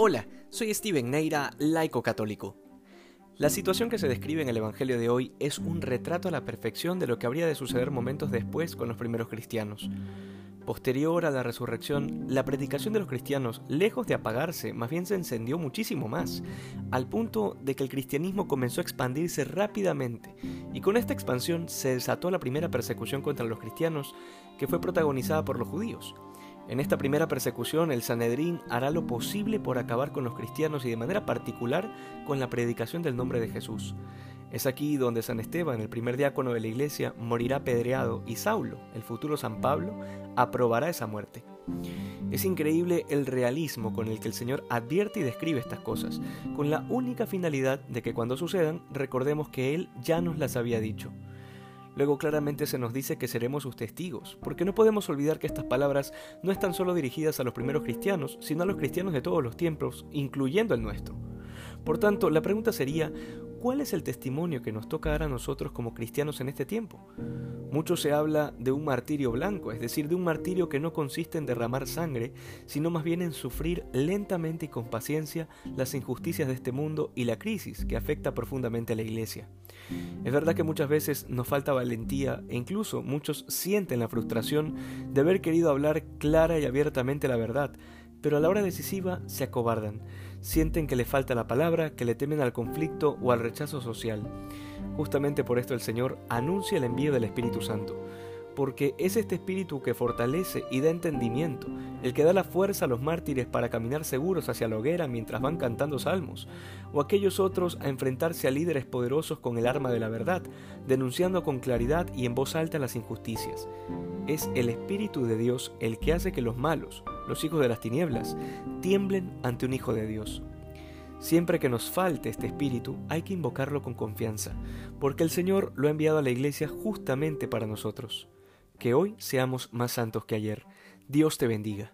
Hola, soy Steven Neira, laico católico. La situación que se describe en el Evangelio de hoy es un retrato a la perfección de lo que habría de suceder momentos después con los primeros cristianos. Posterior a la resurrección, la predicación de los cristianos, lejos de apagarse, más bien se encendió muchísimo más, al punto de que el cristianismo comenzó a expandirse rápidamente, y con esta expansión se desató la primera persecución contra los cristianos, que fue protagonizada por los judíos. En esta primera persecución, el Sanedrín hará lo posible por acabar con los cristianos y de manera particular con la predicación del nombre de Jesús. Es aquí donde San Esteban, el primer diácono de la iglesia, morirá apedreado y Saulo, el futuro San Pablo, aprobará esa muerte. Es increíble el realismo con el que el Señor advierte y describe estas cosas, con la única finalidad de que cuando sucedan recordemos que Él ya nos las había dicho. Luego claramente se nos dice que seremos sus testigos, porque no podemos olvidar que estas palabras no están solo dirigidas a los primeros cristianos, sino a los cristianos de todos los tiempos, incluyendo el nuestro. Por tanto, la pregunta sería, ¿cuál es el testimonio que nos toca dar a nosotros como cristianos en este tiempo? Mucho se habla de un martirio blanco, es decir, de un martirio que no consiste en derramar sangre, sino más bien en sufrir lentamente y con paciencia las injusticias de este mundo y la crisis que afecta profundamente a la Iglesia. Es verdad que muchas veces nos falta valentía e incluso muchos sienten la frustración de haber querido hablar clara y abiertamente la verdad, pero a la hora decisiva se acobardan, sienten que le falta la palabra, que le temen al conflicto o al rechazo social. Justamente por esto el Señor anuncia el envío del Espíritu Santo, porque es este Espíritu que fortalece y da entendimiento, el que da la fuerza a los mártires para caminar seguros hacia la hoguera mientras van cantando salmos, o aquellos otros a enfrentarse a líderes poderosos con el arma de la verdad, denunciando con claridad y en voz alta las injusticias. Es el Espíritu de Dios el que hace que los malos, los hijos de las tinieblas, tiemblen ante un Hijo de Dios. Siempre que nos falte este espíritu, hay que invocarlo con confianza, porque el Señor lo ha enviado a la iglesia justamente para nosotros. Que hoy seamos más santos que ayer. Dios te bendiga.